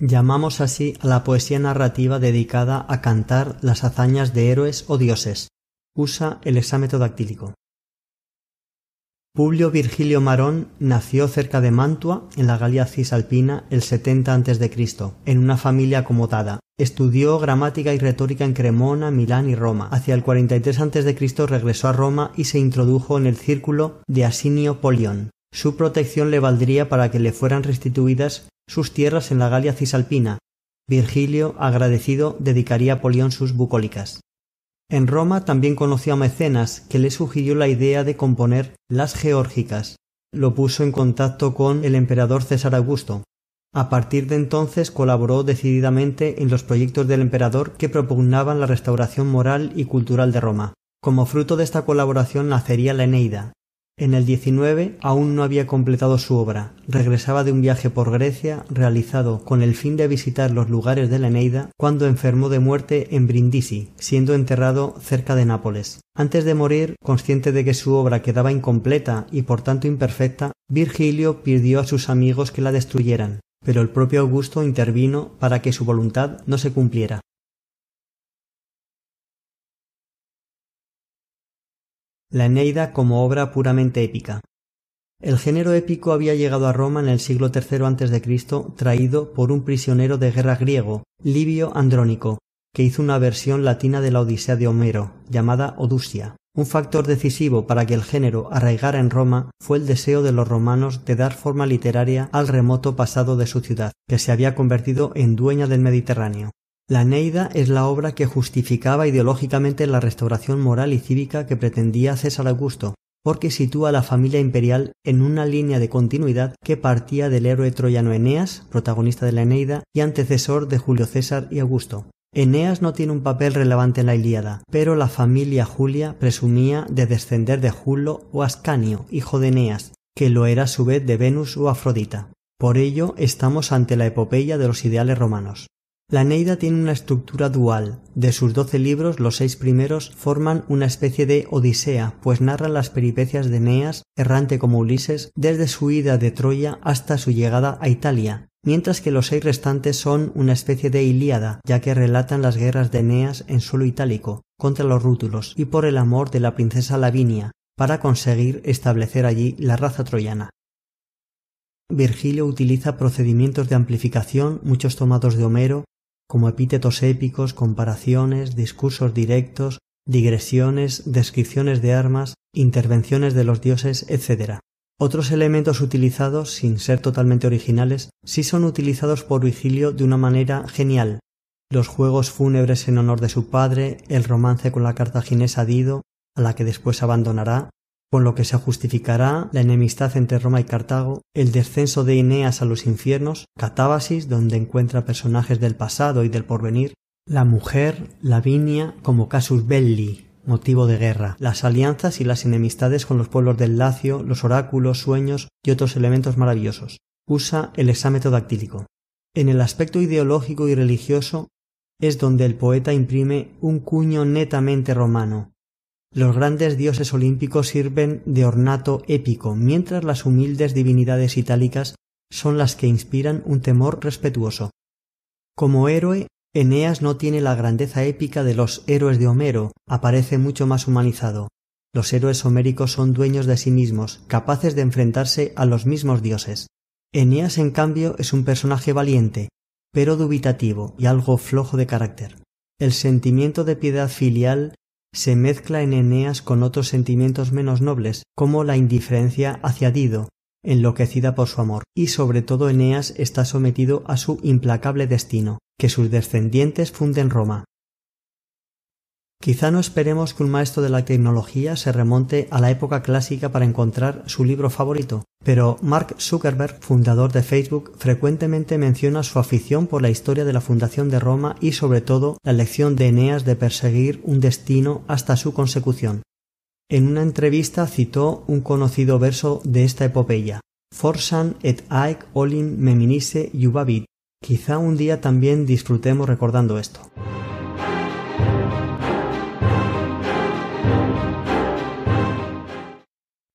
Llamamos así a la poesía narrativa dedicada a cantar las hazañas de héroes o dioses. Usa el exámetro dactílico. Publio Virgilio Marón nació cerca de Mantua, en la Galia Cisalpina, el 70 a.C., en una familia acomodada. Estudió gramática y retórica en Cremona, Milán y Roma. Hacia el 43 a.C. regresó a Roma y se introdujo en el círculo de Asinio Polión. Su protección le valdría para que le fueran restituidas sus tierras en la Galia Cisalpina. Virgilio, agradecido, dedicaría a Polión sus bucólicas. En Roma también conoció a Mecenas, que le sugirió la idea de componer las Geórgicas. Lo puso en contacto con el emperador César Augusto. A partir de entonces colaboró decididamente en los proyectos del emperador que propugnaban la restauración moral y cultural de Roma. Como fruto de esta colaboración nacería la Eneida, en el 19 aún no había completado su obra. Regresaba de un viaje por Grecia realizado con el fin de visitar los lugares de la Eneida cuando enfermó de muerte en Brindisi, siendo enterrado cerca de Nápoles. Antes de morir, consciente de que su obra quedaba incompleta y por tanto imperfecta, Virgilio pidió a sus amigos que la destruyeran, pero el propio Augusto intervino para que su voluntad no se cumpliera. La Eneida como obra puramente épica. El género épico había llegado a Roma en el siglo III a.C., traído por un prisionero de guerra griego, Livio Andrónico, que hizo una versión latina de la Odisea de Homero, llamada Odusia. Un factor decisivo para que el género arraigara en Roma fue el deseo de los romanos de dar forma literaria al remoto pasado de su ciudad, que se había convertido en dueña del Mediterráneo. La Neida es la obra que justificaba ideológicamente la restauración moral y cívica que pretendía César Augusto, porque sitúa a la familia imperial en una línea de continuidad que partía del héroe troyano Eneas, protagonista de la Eneida, y antecesor de Julio César y Augusto. Eneas no tiene un papel relevante en la Ilíada, pero la familia Julia presumía de descender de Julo o Ascanio, hijo de Eneas, que lo era a su vez de Venus o Afrodita. Por ello estamos ante la epopeya de los ideales romanos. La Neida tiene una estructura dual. De sus doce libros, los seis primeros forman una especie de Odisea, pues narran las peripecias de Eneas, errante como Ulises, desde su ida de Troya hasta su llegada a Italia, mientras que los seis restantes son una especie de Ilíada, ya que relatan las guerras de Eneas en suelo itálico, contra los rútulos, y por el amor de la princesa Lavinia, para conseguir establecer allí la raza troyana. Virgilio utiliza procedimientos de amplificación, muchos tomados de Homero, como epítetos épicos, comparaciones, discursos directos, digresiones, descripciones de armas, intervenciones de los dioses, etc. Otros elementos utilizados, sin ser totalmente originales, sí son utilizados por Vigilio de una manera genial. Los juegos fúnebres en honor de su padre, el romance con la cartaginesa Dido, a la que después abandonará, con lo que se justificará la enemistad entre Roma y Cartago, el descenso de Eneas a los infiernos, Catábasis, donde encuentra personajes del pasado y del porvenir, la mujer, Lavinia, como casus belli, motivo de guerra, las alianzas y las enemistades con los pueblos del Lacio, los oráculos, sueños y otros elementos maravillosos. Usa el exámetro dactílico. En el aspecto ideológico y religioso es donde el poeta imprime un cuño netamente romano, los grandes dioses olímpicos sirven de ornato épico, mientras las humildes divinidades itálicas son las que inspiran un temor respetuoso. Como héroe, Eneas no tiene la grandeza épica de los héroes de Homero, aparece mucho más humanizado. Los héroes homéricos son dueños de sí mismos, capaces de enfrentarse a los mismos dioses. Eneas, en cambio, es un personaje valiente, pero dubitativo y algo flojo de carácter. El sentimiento de piedad filial se mezcla en Eneas con otros sentimientos menos nobles, como la indiferencia hacia Dido, enloquecida por su amor, y sobre todo Eneas está sometido a su implacable destino, que sus descendientes funden Roma. Quizá no esperemos que un maestro de la tecnología se remonte a la época clásica para encontrar su libro favorito, pero Mark Zuckerberg, fundador de Facebook, frecuentemente menciona su afición por la historia de la fundación de Roma y sobre todo la lección de Eneas de perseguir un destino hasta su consecución. En una entrevista citó un conocido verso de esta epopeya, Forsan et aec olim meminisse jubavit. Quizá un día también disfrutemos recordando esto.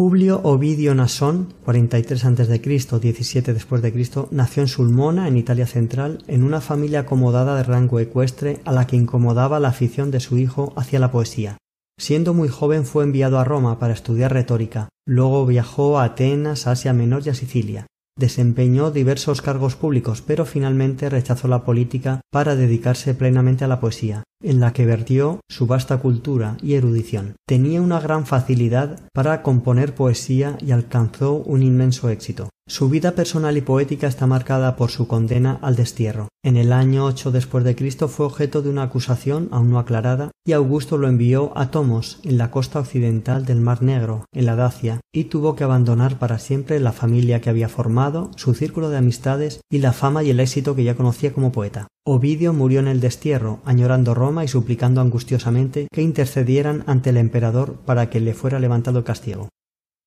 Publio Ovidio Nasón, 43 a.C., 17 después nació en Sulmona, en Italia central, en una familia acomodada de rango ecuestre a la que incomodaba la afición de su hijo hacia la poesía. Siendo muy joven fue enviado a Roma para estudiar retórica. Luego viajó a Atenas, Asia Menor y a Sicilia. Desempeñó diversos cargos públicos, pero finalmente rechazó la política para dedicarse plenamente a la poesía en la que vertió su vasta cultura y erudición. Tenía una gran facilidad para componer poesía y alcanzó un inmenso éxito. Su vida personal y poética está marcada por su condena al destierro. En el año 8 después de Cristo fue objeto de una acusación aún no aclarada y Augusto lo envió a Tomos, en la costa occidental del Mar Negro, en la Dacia, y tuvo que abandonar para siempre la familia que había formado, su círculo de amistades y la fama y el éxito que ya conocía como poeta. Ovidio murió en el destierro, añorando Roma y suplicando angustiosamente que intercedieran ante el emperador para que le fuera levantado castigo.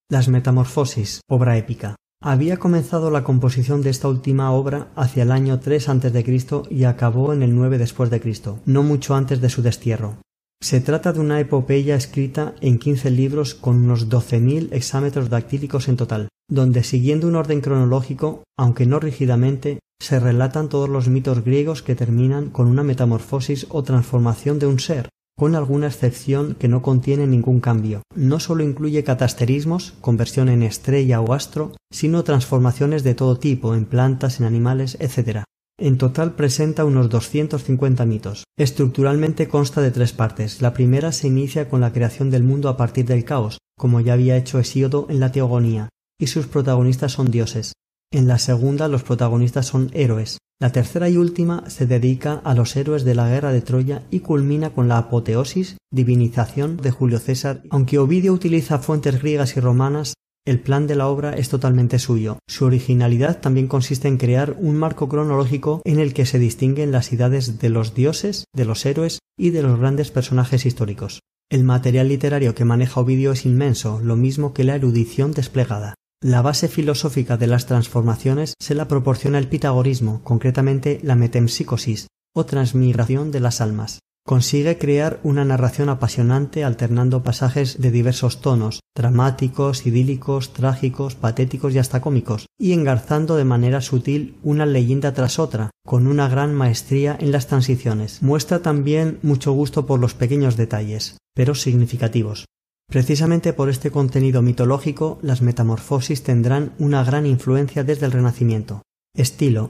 Las Metamorfosis, obra épica. Había comenzado la composición de esta última obra hacia el año 3 a.C. y acabó en el 9 después de Cristo, no mucho antes de su destierro. Se trata de una epopeya escrita en quince libros con unos doce mil exámetros dactílicos en total, donde siguiendo un orden cronológico, aunque no rígidamente, se relatan todos los mitos griegos que terminan con una metamorfosis o transformación de un ser, con alguna excepción que no contiene ningún cambio. No solo incluye catasterismos, conversión en estrella o astro, sino transformaciones de todo tipo, en plantas, en animales, etc. En total presenta unos 250 mitos. Estructuralmente consta de tres partes. La primera se inicia con la creación del mundo a partir del caos, como ya había hecho Hesíodo en la Teogonía, y sus protagonistas son dioses. En la segunda los protagonistas son héroes. La tercera y última se dedica a los héroes de la guerra de Troya y culmina con la apoteosis, divinización de Julio César. Aunque Ovidio utiliza fuentes griegas y romanas, el plan de la obra es totalmente suyo. Su originalidad también consiste en crear un marco cronológico en el que se distinguen las edades de los dioses, de los héroes y de los grandes personajes históricos. El material literario que maneja Ovidio es inmenso, lo mismo que la erudición desplegada. La base filosófica de las transformaciones se la proporciona el pitagorismo, concretamente la metempsicosis, o transmigración de las almas. Consigue crear una narración apasionante alternando pasajes de diversos tonos, dramáticos, idílicos, trágicos, patéticos y hasta cómicos, y engarzando de manera sutil una leyenda tras otra, con una gran maestría en las transiciones. Muestra también mucho gusto por los pequeños detalles, pero significativos. Precisamente por este contenido mitológico, las metamorfosis tendrán una gran influencia desde el Renacimiento. Estilo.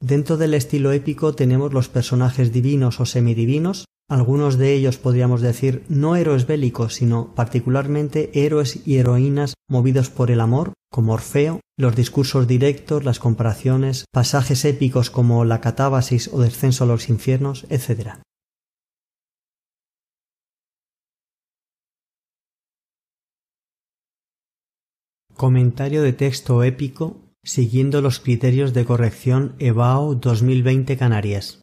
Dentro del estilo épico tenemos los personajes divinos o semidivinos, algunos de ellos podríamos decir no héroes bélicos, sino particularmente héroes y heroínas movidos por el amor, como Orfeo, los discursos directos, las comparaciones, pasajes épicos como la catábasis o descenso a los infiernos, etc. Comentario de texto épico siguiendo los criterios de corrección EBAO 2020 Canarias.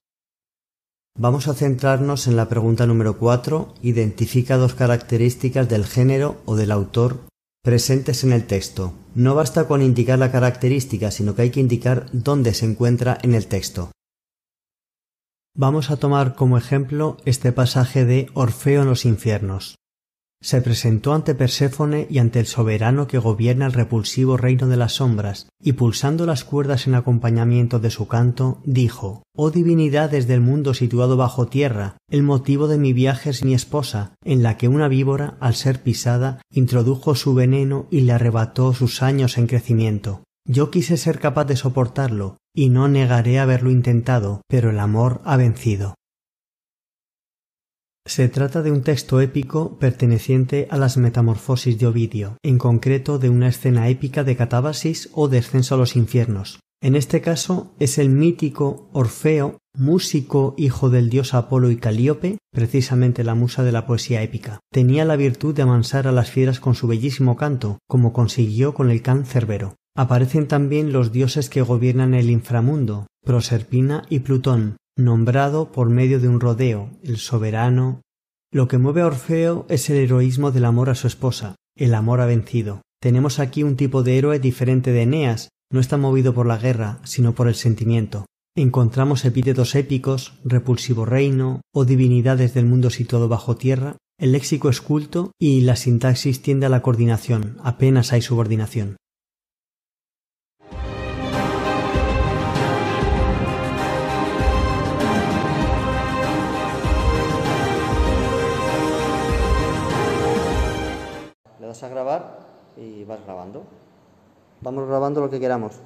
Vamos a centrarnos en la pregunta número 4. Identifica dos características del género o del autor presentes en el texto. No basta con indicar la característica, sino que hay que indicar dónde se encuentra en el texto. Vamos a tomar como ejemplo este pasaje de Orfeo en los infiernos se presentó ante Perséfone y ante el soberano que gobierna el repulsivo reino de las sombras, y pulsando las cuerdas en acompañamiento de su canto, dijo Oh divinidades del mundo situado bajo tierra, el motivo de mi viaje es mi esposa, en la que una víbora, al ser pisada, introdujo su veneno y le arrebató sus años en crecimiento. Yo quise ser capaz de soportarlo, y no negaré haberlo intentado, pero el amor ha vencido. Se trata de un texto épico perteneciente a las Metamorfosis de Ovidio, en concreto de una escena épica de catábasis o descenso a los infiernos. En este caso es el mítico Orfeo, músico hijo del dios Apolo y Calíope, precisamente la musa de la poesía épica. Tenía la virtud de amansar a las fieras con su bellísimo canto, como consiguió con el can Cerbero. Aparecen también los dioses que gobiernan el inframundo, Proserpina y Plutón, nombrado por medio de un rodeo, el soberano. Lo que mueve a Orfeo es el heroísmo del amor a su esposa, el amor ha vencido. Tenemos aquí un tipo de héroe diferente de Eneas, no está movido por la guerra, sino por el sentimiento. Encontramos epítetos épicos, repulsivo reino o divinidades del mundo situado bajo tierra. El léxico es culto y la sintaxis tiende a la coordinación, apenas hay subordinación. vas a grabar y vas grabando. Vamos grabando lo que queramos.